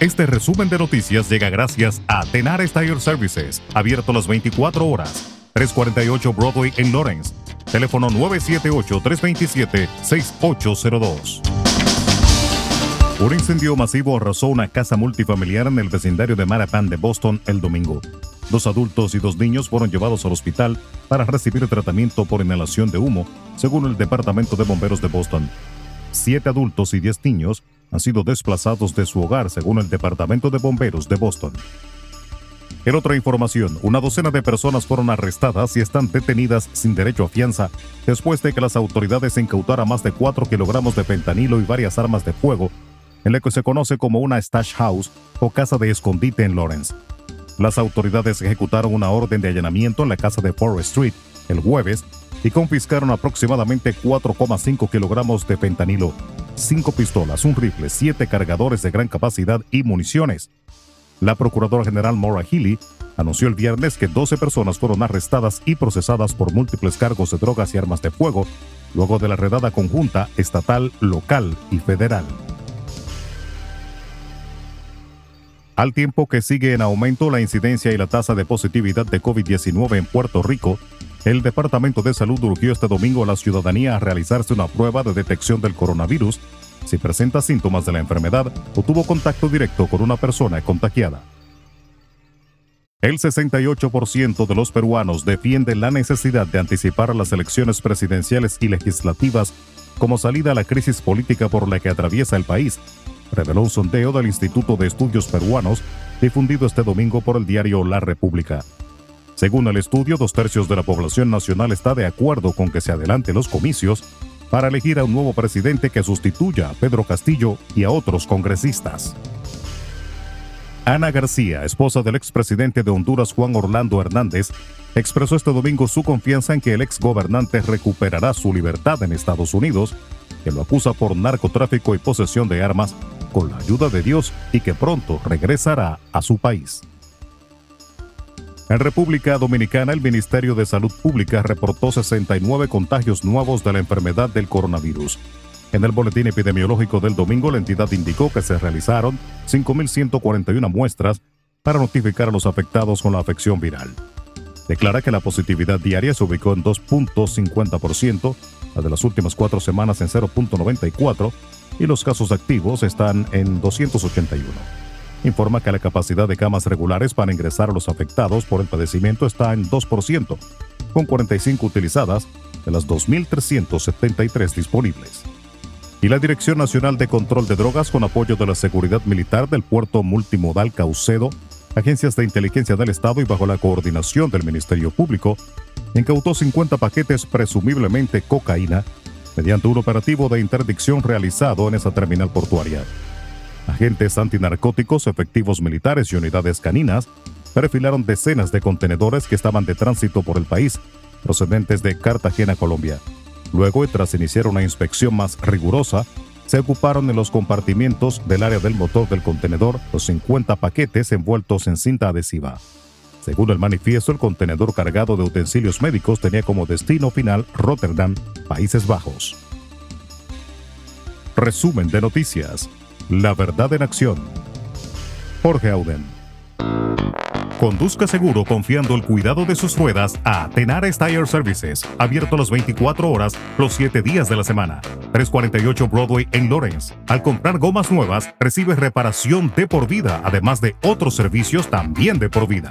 Este resumen de noticias llega gracias a Tenar Tire Services, abierto las 24 horas. 348 Broadway en Lawrence. Teléfono 978-327-6802. Un incendio masivo arrasó una casa multifamiliar en el vecindario de Marapan de Boston el domingo. Dos adultos y dos niños fueron llevados al hospital para recibir tratamiento por inhalación de humo, según el Departamento de Bomberos de Boston. Siete adultos y diez niños han sido desplazados de su hogar, según el Departamento de Bomberos de Boston. En otra información, una docena de personas fueron arrestadas y están detenidas sin derecho a fianza después de que las autoridades incautaran más de 4 kilogramos de fentanilo y varias armas de fuego en lo que se conoce como una stash house o casa de escondite en Lawrence. Las autoridades ejecutaron una orden de allanamiento en la casa de Forest Street el jueves y confiscaron aproximadamente 4,5 kilogramos de fentanilo, 5 pistolas, un rifle, 7 cargadores de gran capacidad y municiones. La Procuradora General Maura Healy anunció el viernes que 12 personas fueron arrestadas y procesadas por múltiples cargos de drogas y armas de fuego, luego de la redada conjunta estatal, local y federal. Al tiempo que sigue en aumento la incidencia y la tasa de positividad de COVID-19 en Puerto Rico, el Departamento de Salud urgió este domingo a la ciudadanía a realizarse una prueba de detección del coronavirus si presenta síntomas de la enfermedad o tuvo contacto directo con una persona contagiada. El 68% de los peruanos defiende la necesidad de anticipar las elecciones presidenciales y legislativas como salida a la crisis política por la que atraviesa el país, reveló un sondeo del Instituto de Estudios Peruanos difundido este domingo por el diario La República. Según el estudio, dos tercios de la población nacional está de acuerdo con que se adelanten los comicios para elegir a un nuevo presidente que sustituya a Pedro Castillo y a otros congresistas. Ana García, esposa del expresidente de Honduras Juan Orlando Hernández, expresó este domingo su confianza en que el exgobernante recuperará su libertad en Estados Unidos, que lo acusa por narcotráfico y posesión de armas con la ayuda de Dios y que pronto regresará a su país. En República Dominicana, el Ministerio de Salud Pública reportó 69 contagios nuevos de la enfermedad del coronavirus. En el boletín epidemiológico del domingo, la entidad indicó que se realizaron 5.141 muestras para notificar a los afectados con la afección viral. Declara que la positividad diaria se ubicó en 2.50%, la de las últimas cuatro semanas en 0.94% y los casos activos están en 281. Informa que la capacidad de camas regulares para ingresar a los afectados por el padecimiento está en 2%, con 45 utilizadas de las 2.373 disponibles. Y la Dirección Nacional de Control de Drogas, con apoyo de la Seguridad Militar del Puerto Multimodal Caucedo, agencias de inteligencia del Estado y bajo la coordinación del Ministerio Público, incautó 50 paquetes presumiblemente cocaína mediante un operativo de interdicción realizado en esa terminal portuaria. Agentes antinarcóticos, efectivos militares y unidades caninas perfilaron decenas de contenedores que estaban de tránsito por el país, procedentes de Cartagena, Colombia. Luego, tras iniciar una inspección más rigurosa, se ocuparon en los compartimientos del área del motor del contenedor los 50 paquetes envueltos en cinta adhesiva. Según el manifiesto, el contenedor cargado de utensilios médicos tenía como destino final Rotterdam, Países Bajos. Resumen de noticias. La verdad en acción. Jorge Auden. Conduzca seguro confiando el cuidado de sus ruedas a Tenares Tire Services, abierto las 24 horas, los 7 días de la semana. 348 Broadway en Lawrence. Al comprar gomas nuevas, recibe reparación de por vida, además de otros servicios también de por vida.